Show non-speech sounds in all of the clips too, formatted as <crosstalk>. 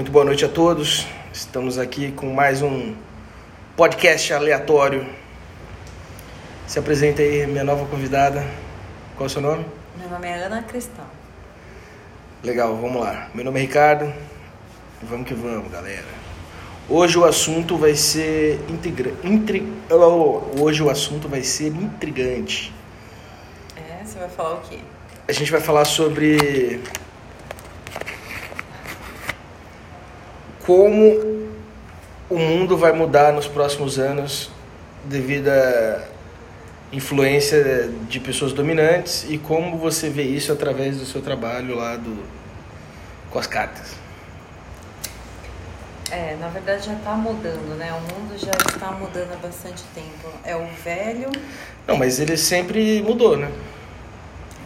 Muito boa noite a todos. Estamos aqui com mais um podcast aleatório. Se apresenta aí, minha nova convidada. Qual é o seu nome? Meu nome é Ana Cristal. Legal, vamos lá. Meu nome é Ricardo. Vamos que vamos, galera. Hoje o assunto vai ser integra... Intri... Hoje o assunto vai ser intrigante. É, você vai falar o quê? A gente vai falar sobre como o mundo vai mudar nos próximos anos devido à influência de pessoas dominantes e como você vê isso através do seu trabalho lá do com as cartas. É, na verdade já está mudando, né? O mundo já está mudando há bastante tempo. É o velho. Não, mas ele sempre mudou, né?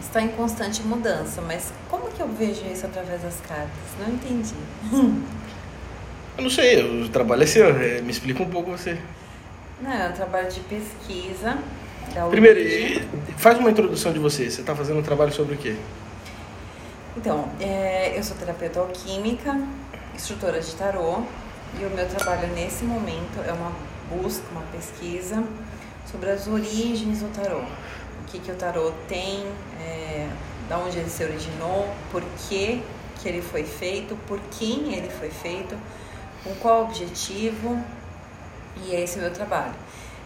Está em constante mudança, mas como que eu vejo isso através das cartas? Não entendi. <laughs> Eu não sei, o trabalho é seu, é, me explica um pouco você. Não, é um trabalho de pesquisa. Primeiro, faz uma introdução de você. Você está fazendo um trabalho sobre o quê? Então, é, eu sou terapeuta alquímica, instrutora de tarô, e o meu trabalho nesse momento é uma busca, uma pesquisa sobre as origens do tarô. O que, que o tarô tem, é, da onde ele se originou, por que, que ele foi feito, por quem ele foi feito, com qual objetivo, e esse é o meu trabalho.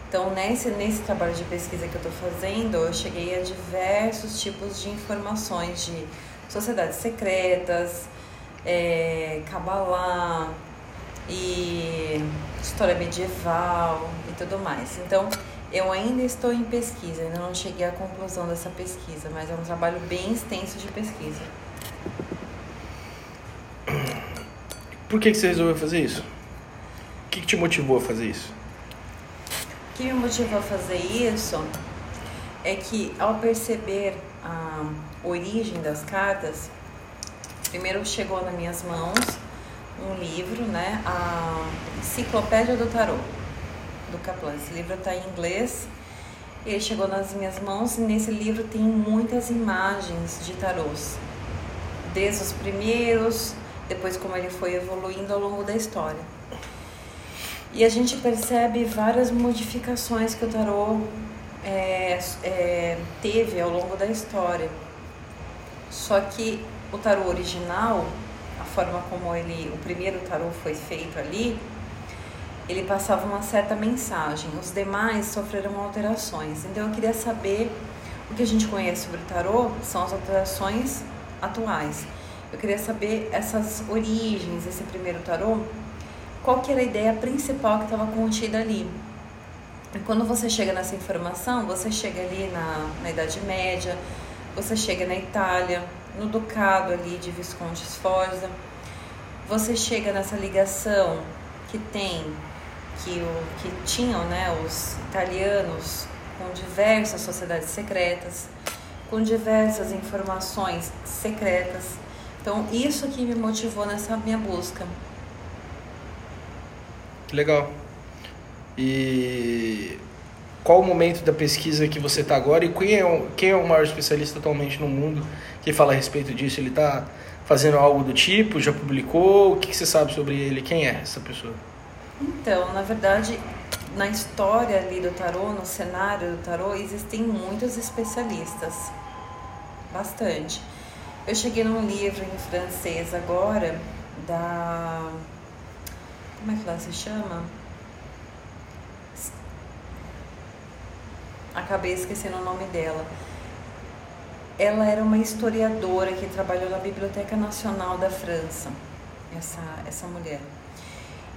Então, nesse, nesse trabalho de pesquisa que eu estou fazendo, eu cheguei a diversos tipos de informações de sociedades secretas, é, Kabbalah e história medieval e tudo mais. Então, eu ainda estou em pesquisa, ainda não cheguei à conclusão dessa pesquisa, mas é um trabalho bem extenso de pesquisa. Por que, que você resolveu fazer isso? O que, que te motivou a fazer isso? O que me motivou a fazer isso é que ao perceber a origem das cartas, primeiro chegou nas minhas mãos um livro, né, a Enciclopédia do Tarô, do Kaplan. Esse livro está em inglês, ele chegou nas minhas mãos e nesse livro tem muitas imagens de tarôs, desde os primeiros, depois como ele foi evoluindo ao longo da história. E a gente percebe várias modificações que o tarô é, é, teve ao longo da história. Só que o tarô original, a forma como ele, o primeiro tarô foi feito ali, ele passava uma certa mensagem. Os demais sofreram alterações. Então eu queria saber o que a gente conhece sobre o tarô são as alterações atuais. Eu queria saber essas origens desse primeiro tarô, qual que era a ideia principal que estava contida ali. E quando você chega nessa informação, você chega ali na, na Idade Média, você chega na Itália, no Ducado ali de Visconde Sforza, você chega nessa ligação que tem, que, o, que tinham né, os italianos com diversas sociedades secretas, com diversas informações secretas. Então, isso que me motivou nessa minha busca. Que legal. E qual o momento da pesquisa que você está agora e quem é, o, quem é o maior especialista atualmente no mundo que fala a respeito disso? Ele está fazendo algo do tipo? Já publicou? O que, que você sabe sobre ele? Quem é essa pessoa? Então, na verdade, na história ali do tarô, no cenário do tarô, existem muitos especialistas. Bastante. Eu cheguei num livro em francês agora, da. Como é que ela se chama? Acabei esquecendo o nome dela. Ela era uma historiadora que trabalhou na Biblioteca Nacional da França, essa, essa mulher.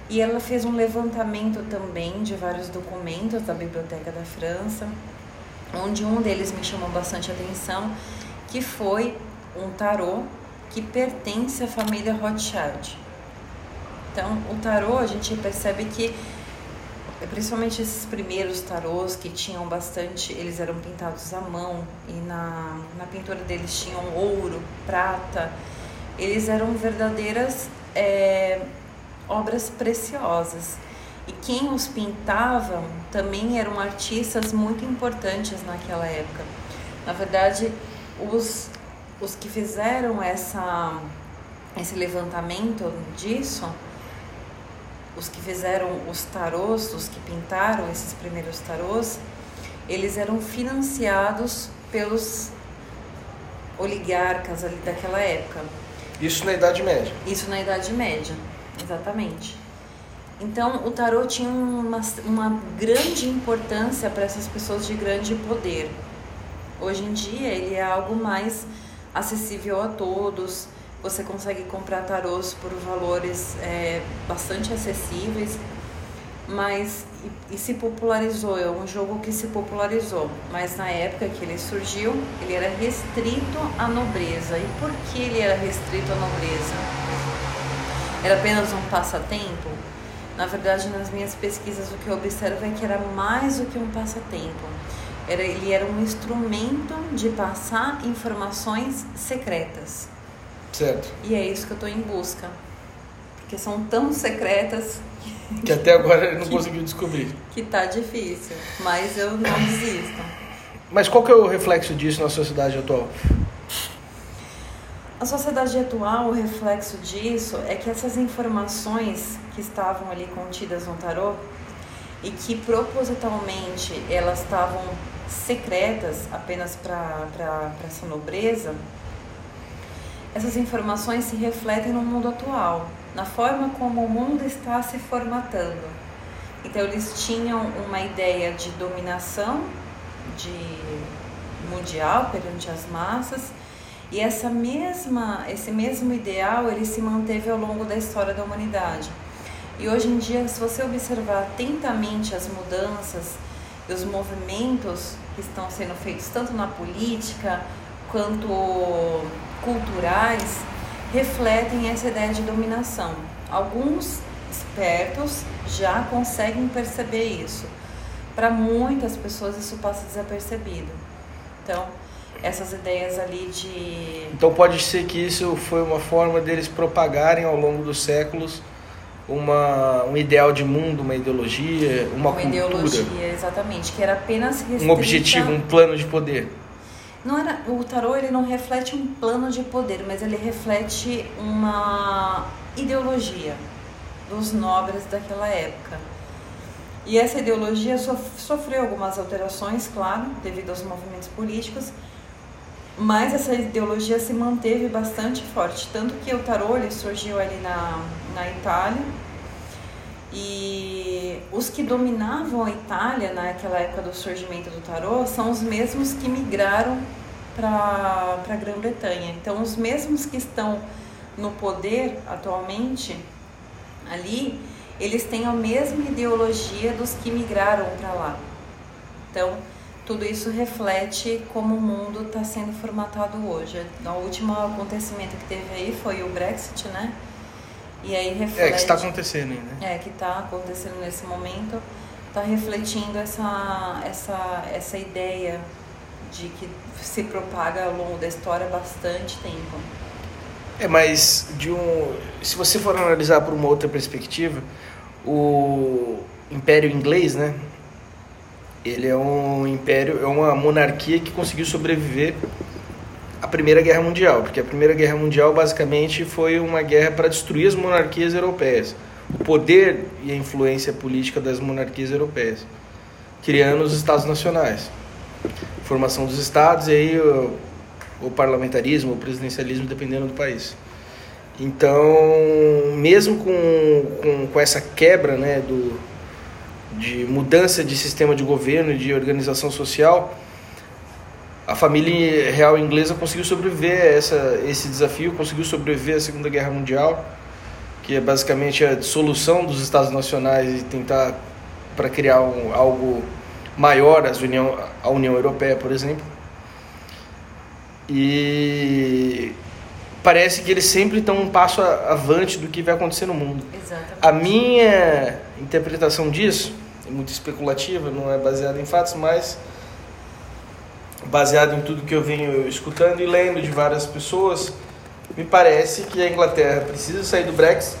E ela fez um levantamento também de vários documentos da Biblioteca da França, onde um deles me chamou bastante atenção, que foi um tarô que pertence à família Rothschild. Então, o tarô, a gente percebe que, principalmente esses primeiros tarôs que tinham bastante, eles eram pintados à mão e na, na pintura deles tinham ouro, prata, eles eram verdadeiras é, obras preciosas. E quem os pintavam também eram artistas muito importantes naquela época. Na verdade, os, os que fizeram essa esse levantamento disso, os que fizeram os tarôs, os que pintaram esses primeiros tarôs, eles eram financiados pelos oligarcas ali daquela época. Isso na Idade Média. Isso na Idade Média, exatamente. Então, o tarô tinha uma, uma grande importância para essas pessoas de grande poder. Hoje em dia, ele é algo mais acessível a todos. Você consegue comprar tarôs por valores é, bastante acessíveis, mas e, e, se popularizou. É um jogo que se popularizou, mas na época que ele surgiu, ele era restrito à nobreza. E por que ele era restrito à nobreza? Era apenas um passatempo? Na verdade, nas minhas pesquisas, o que eu observo é que era mais do que um passatempo. Era, ele era um instrumento de passar informações secretas. Certo. E é isso que eu estou em busca. Porque são tão secretas <laughs> que até agora ele não que, conseguiu descobrir. Que tá difícil, mas eu não desisto. Mas qual que é o reflexo disso na sociedade atual? A sociedade atual, o reflexo disso é que essas informações que estavam ali contidas no tarô e que propositalmente elas estavam secretas apenas para essa nobreza, essas informações se refletem no mundo atual, na forma como o mundo está se formatando. Então eles tinham uma ideia de dominação de mundial perante as massas e essa mesma, esse mesmo ideal ele se manteve ao longo da história da humanidade. E hoje em dia, se você observar atentamente as mudanças e os movimentos que estão sendo feitos tanto na política quanto culturais, refletem essa ideia de dominação. Alguns espertos já conseguem perceber isso. Para muitas pessoas isso passa desapercebido. Então, essas ideias ali de. Então pode ser que isso foi uma forma deles propagarem ao longo dos séculos uma, um ideal de mundo, uma ideologia, uma, uma cultura. ideologia, exatamente, que era apenas restrita... um objetivo, um plano de poder. Não era, o tarô ele não reflete um plano de poder, mas ele reflete uma ideologia dos nobres daquela época. E essa ideologia sofreu algumas alterações, claro, devido aos movimentos políticos, mas essa ideologia se manteve bastante forte, tanto que o tarô surgiu ali na, na Itália e os que dominavam a Itália naquela época do surgimento do tarô são os mesmos que migraram para a Grã-Bretanha. Então, os mesmos que estão no poder atualmente ali, eles têm a mesma ideologia dos que migraram para lá. Então, tudo isso reflete como o mundo está sendo formatado hoje. O último acontecimento que teve aí foi o Brexit, né? E aí reflete. É, que está acontecendo ainda. Né? É, que está acontecendo nesse momento. Está refletindo essa, essa, essa ideia de que se propaga ao longo da história há bastante tempo. É, mas de um, se você for analisar por uma outra perspectiva, o Império Inglês, né? Ele é um império, é uma monarquia que conseguiu sobreviver à Primeira Guerra Mundial, porque a Primeira Guerra Mundial basicamente foi uma guerra para destruir as monarquias europeias, o poder e a influência política das monarquias europeias, criando os estados nacionais, formação dos estados e aí o, o parlamentarismo, o presidencialismo, dependendo do país. Então, mesmo com, com, com essa quebra né, do, de mudança de sistema de governo, de organização social, a família real inglesa conseguiu sobreviver a essa, esse desafio, conseguiu sobreviver à Segunda Guerra Mundial, que é basicamente a dissolução dos Estados Nacionais e tentar para criar um, algo maior, a União, a União Europeia, por exemplo. E parece que eles sempre estão um passo avante do que vai acontecer no mundo. Exatamente. A minha interpretação disso é muito especulativa, não é baseada em fatos, mas baseado em tudo que eu venho escutando e lendo de várias pessoas, me parece que a Inglaterra precisa sair do Brexit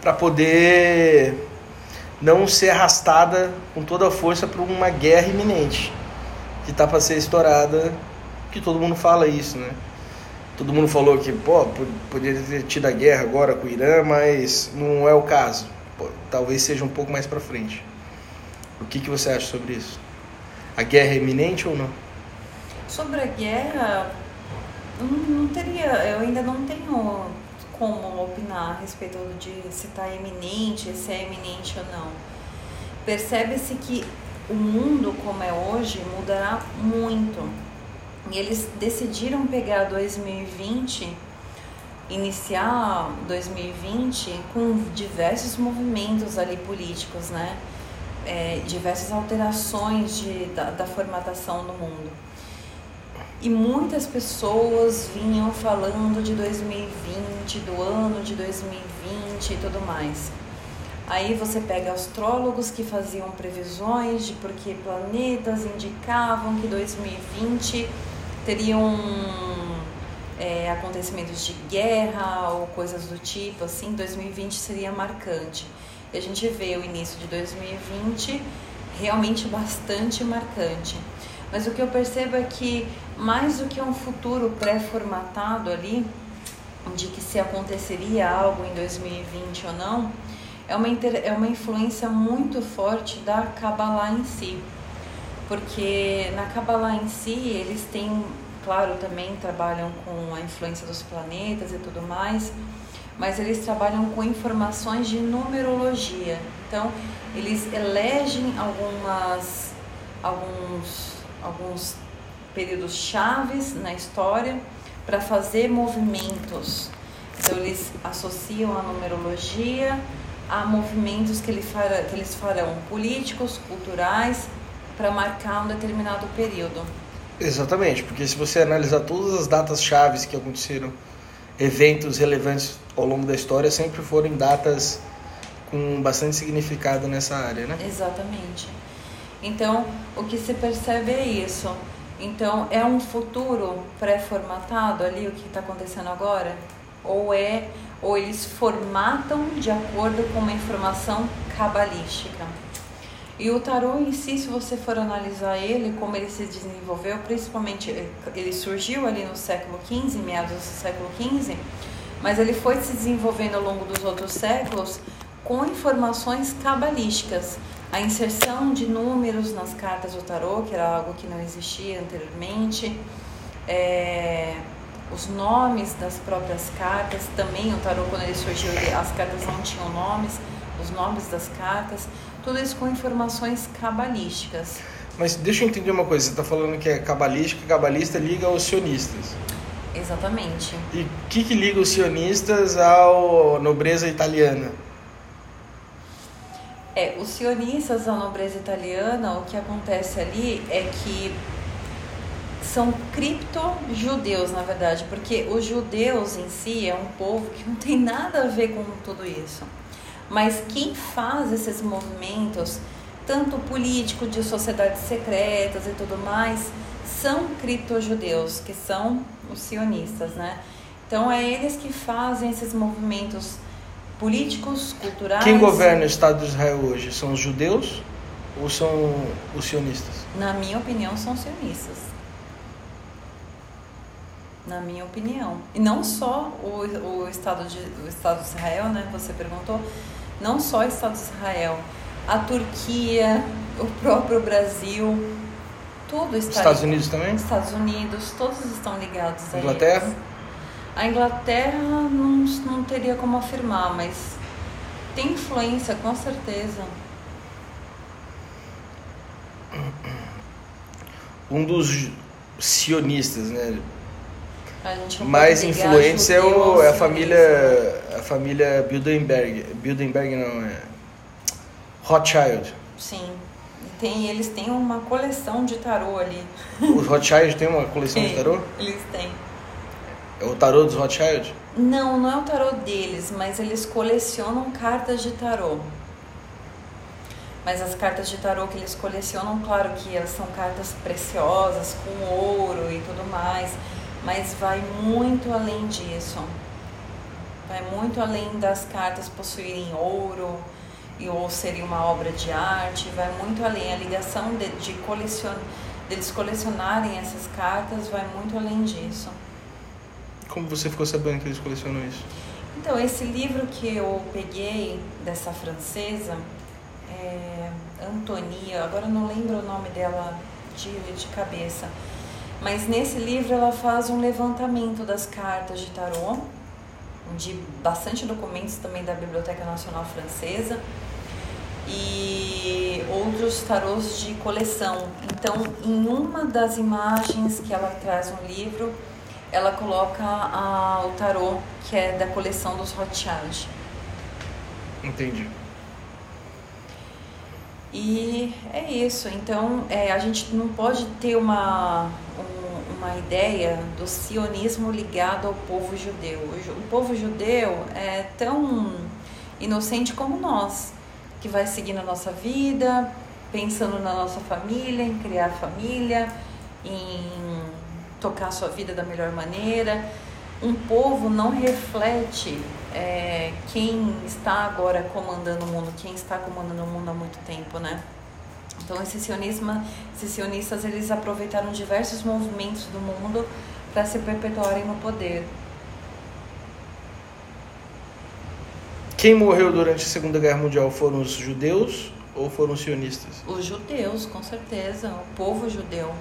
para poder não ser arrastada com toda a força por uma guerra iminente que está para ser estourada, que todo mundo fala isso, né? todo mundo falou que pô, poderia ter tido a guerra agora com o Irã, mas não é o caso. Talvez seja um pouco mais para frente. O que, que você acha sobre isso? A guerra é iminente ou não? Sobre a guerra, não, não teria, eu ainda não tenho como opinar a respeito de se está iminente, se é iminente ou não. Percebe-se que o mundo como é hoje mudará muito. E eles decidiram pegar 2020, iniciar 2020 com diversos movimentos ali políticos, né? É, diversas alterações de, da, da formatação do mundo. E muitas pessoas vinham falando de 2020, do ano de 2020 e tudo mais. Aí você pega astrólogos que faziam previsões de porque planetas indicavam que 2020 teriam é, acontecimentos de guerra ou coisas do tipo, assim, 2020 seria marcante. E a gente vê o início de 2020 realmente bastante marcante. Mas o que eu percebo é que mais do que um futuro pré-formatado ali, de que se aconteceria algo em 2020 ou não, é uma, é uma influência muito forte da Kabbalah em si. Porque na Kabbalah em si, eles têm, claro, também trabalham com a influência dos planetas e tudo mais, mas eles trabalham com informações de numerologia. Então, eles elegem algumas, alguns, alguns períodos chaves na história para fazer movimentos. Então, eles associam a numerologia a movimentos que, ele fará, que eles farão políticos, culturais, para marcar um determinado período. Exatamente, porque se você analisar todas as datas chaves que aconteceram, eventos relevantes ao longo da história, sempre foram datas com bastante significado nessa área, né? Exatamente. Então, o que se percebe é isso. Então, é um futuro pré-formatado ali, o que está acontecendo agora? Ou é ou eles formatam de acordo com uma informação cabalística. E o tarô em si, se você for analisar ele, como ele se desenvolveu, principalmente eh, ele surgiu ali no século XV, meados do século XV, mas ele foi se desenvolvendo ao longo dos outros séculos com informações cabalísticas. A inserção de números nas cartas do tarô, que era algo que não existia anteriormente, é, os nomes das próprias cartas, também o tarô quando ele surgiu, as cartas não tinham nomes, os nomes das cartas, tudo isso com informações cabalísticas. Mas deixa eu entender uma coisa, você está falando que é cabalística, cabalista liga aos sionistas. Exatamente. E o que, que liga os sionistas à nobreza italiana? É, os sionistas, a nobreza italiana, o que acontece ali é que são cripto-judeus, na verdade, porque os judeus em si é um povo que não tem nada a ver com tudo isso. Mas quem faz esses movimentos, tanto político, de sociedades secretas e tudo mais, são cripto-judeus, que são os sionistas, né? Então é eles que fazem esses movimentos políticos, culturais. Quem governa o Estado de Israel hoje? São os judeus ou são os sionistas? Na minha opinião, são sionistas na minha opinião. E não só o, o, Estado, de, o Estado de Israel, né? Você perguntou, não só o Estado de Israel, a Turquia, o próprio Brasil, tudo está Estados Unidos também? Estados Unidos, todos estão ligados a Inglaterra? Eles. A Inglaterra não, não teria como afirmar, mas tem influência, com certeza. Um dos sionistas, né? Mais influentes é, o, é a família a família Bilderberg Bilderberg não é Rothschild. Sim. Tem eles têm uma coleção de tarô ali. Os Rothschild tem uma coleção de tarô? eles têm. É o tarô dos Rothschild? Não não é o tarô deles mas eles colecionam cartas de tarô. Mas as cartas de tarô que eles colecionam claro que elas são cartas preciosas com ouro e tudo mais mas vai muito além disso. Vai muito além das cartas possuírem ouro e ou seria uma obra de arte, vai muito além. A ligação de, de colecion, deles colecionarem essas cartas vai muito além disso. Como você ficou sabendo que eles colecionam isso? Então, esse livro que eu peguei dessa francesa, é Antonia, agora não lembro o nome dela de, de cabeça, mas nesse livro ela faz um levantamento das cartas de tarô, de bastante documentos também da Biblioteca Nacional Francesa e outros tarôs de coleção. Então, em uma das imagens que ela traz no livro, ela coloca a, o tarô que é da coleção dos Rothschild. Entendi. E é isso. Então, é, a gente não pode ter uma, um, uma ideia do sionismo ligado ao povo judeu. O, povo judeu é tão inocente como nós, que vai seguindo a nossa vida, pensando na nossa família, em criar família, em tocar a sua vida da melhor maneira. Um povo não reflete é, quem está agora comandando o mundo, quem está comandando o mundo há muito tempo, né? Então esse sionismo, esses sionistas eles aproveitaram diversos movimentos do mundo para se perpetuarem no poder. Quem morreu durante a Segunda Guerra Mundial foram os judeus ou foram sionistas? Os judeus, com certeza, o povo judeu.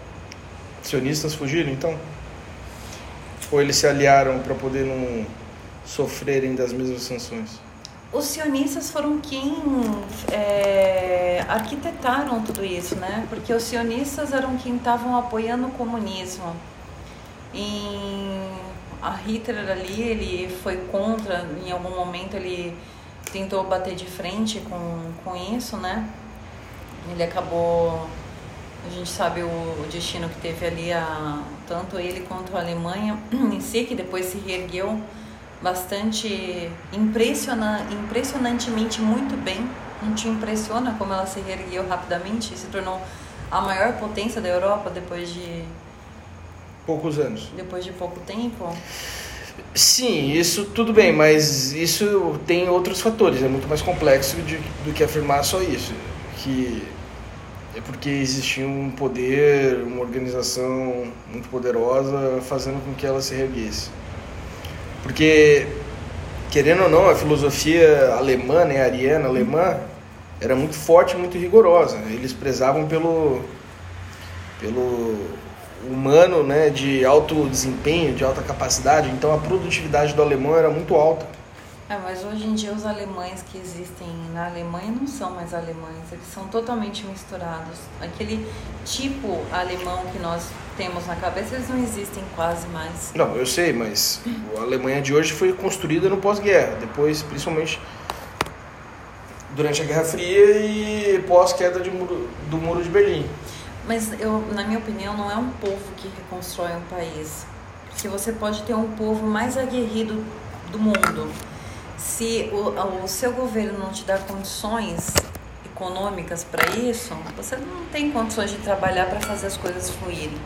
Sionistas fugiram então? Ou eles se aliaram para poder não sofrerem das mesmas sanções? Os sionistas foram quem é, arquitetaram tudo isso, né? Porque os sionistas eram quem estavam apoiando o comunismo. Em a Hitler ali, ele foi contra, em algum momento ele tentou bater de frente com, com isso, né? Ele acabou, a gente sabe o, o destino que teve ali, a, tanto ele quanto a Alemanha <clears throat> em si, que depois se reergueu bastante impressiona, impressionantemente muito bem. Não te impressiona como ela se reergueu rapidamente e se tornou a maior potência da Europa depois de poucos anos. Depois de pouco tempo? Sim, isso tudo bem, mas isso tem outros fatores, é muito mais complexo de, do que afirmar só isso. Que é porque existia um poder, uma organização muito poderosa fazendo com que ela se reerguesse. Porque, querendo ou não, a filosofia alemã, né, ariana, alemã, era muito forte, muito rigorosa. Eles prezavam pelo, pelo humano, né, de alto desempenho, de alta capacidade. Então a produtividade do alemão era muito alta. É, mas hoje em dia os alemães que existem na Alemanha não são mais alemães, eles são totalmente misturados. Aquele tipo alemão que nós temos na cabeça, eles não existem quase mais. Não, eu sei, mas a Alemanha de hoje foi construída no pós-guerra, depois, principalmente durante a Guerra Fria e pós-queda do Muro de Berlim. Mas eu, na minha opinião, não é um povo que reconstrói um país. Porque você pode ter um povo mais aguerrido do mundo se o, o seu governo não te dá condições econômicas para isso, você não tem condições de trabalhar para fazer as coisas fluírem.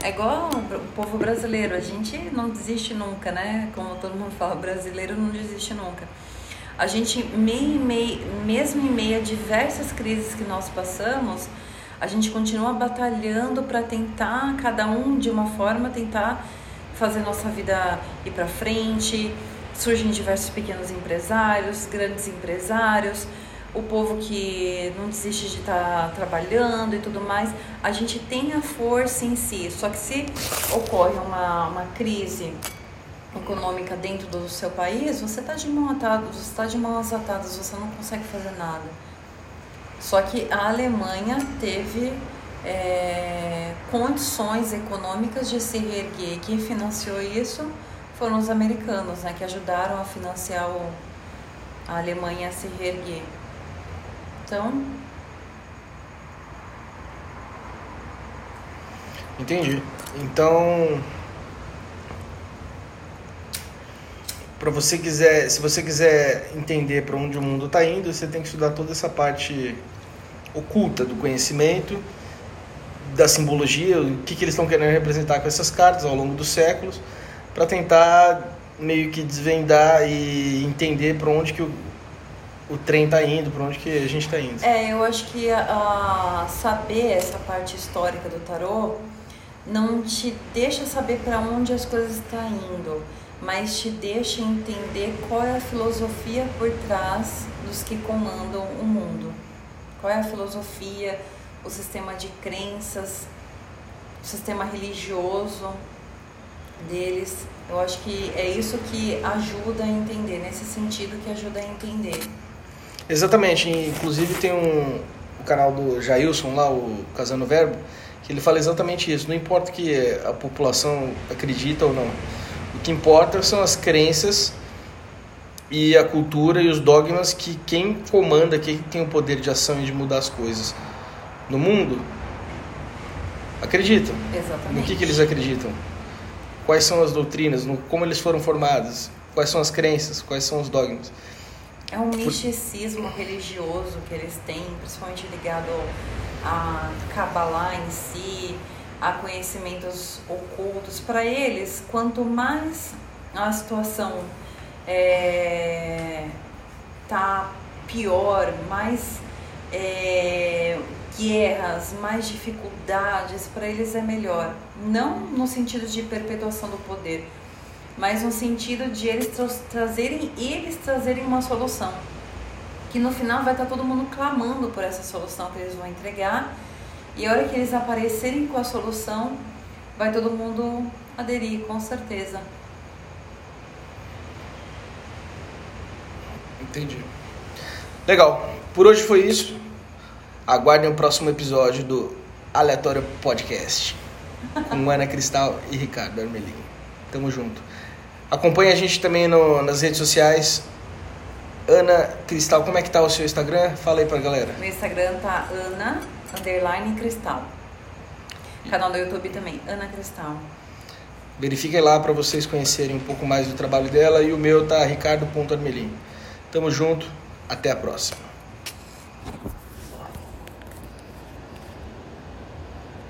É igual o povo brasileiro, a gente não desiste nunca, né? Como todo mundo fala, brasileiro não desiste nunca. A gente, meio, meio, mesmo em meio a diversas crises que nós passamos, a gente continua batalhando para tentar, cada um de uma forma, tentar fazer nossa vida ir para frente, surgem diversos pequenos empresários, grandes empresários, o povo que não desiste de estar tá trabalhando e tudo mais. A gente tem a força em si, só que se ocorre uma, uma crise econômica dentro do seu país, você está de você está de mãos atadas, você não consegue fazer nada. Só que a Alemanha teve é, condições econômicas de se reerguer. Quem financiou isso foram os americanos, né, que ajudaram a financiar o, a Alemanha a se reerguer. Então. Entendi. Então. Para você quiser, se você quiser entender para onde o mundo está indo, você tem que estudar toda essa parte oculta do conhecimento, da simbologia, o que, que eles estão querendo representar com essas cartas ao longo dos séculos para tentar meio que desvendar e entender para onde que o, o trem está indo, para onde que a gente está indo. É, eu acho que a, a saber essa parte histórica do tarô não te deixa saber para onde as coisas estão indo, mas te deixa entender qual é a filosofia por trás dos que comandam o mundo. Qual é a filosofia, o sistema de crenças, o sistema religioso deles. Eu acho que é isso que ajuda a entender, nesse sentido que ajuda a entender. Exatamente, inclusive tem um, o canal do Jailson lá, o Casando Verbo, que ele fala exatamente isso. Não importa que a população acredita ou não. O que importa são as crenças e a cultura e os dogmas que quem comanda, quem tem o poder de ação e de mudar as coisas no mundo acreditam. Exatamente. No que, que eles acreditam? Quais são as doutrinas? No, como eles foram formados? Quais são as crenças? Quais são os dogmas? É um misticismo religioso que eles têm, principalmente ligado a Kabbalah em si, a conhecimentos ocultos. Para eles, quanto mais a situação é, tá pior, mais é, guerras, mais dificuldades, para eles é melhor. Não no sentido de perpetuação do poder, mas no sentido de eles tra trazerem eles trazerem uma solução que no final vai estar todo mundo clamando por essa solução que eles vão entregar. E a hora que eles aparecerem com a solução, vai todo mundo aderir, com certeza. Entendi. Legal. Por hoje foi isso. Aguardem o próximo episódio do Aleatório Podcast. Com Ana Cristal e Ricardo Armelin. Tamo junto. Acompanhe a gente também no, nas redes sociais, Ana Cristal, como é que tá o seu Instagram? Fala aí pra galera. Meu Instagram tá Ana underline Cristal. Canal do YouTube também, Ana Cristal. Verifiquem lá para vocês conhecerem um pouco mais do trabalho dela e o meu tá ricardo.armelin. Tamo junto, até a próxima.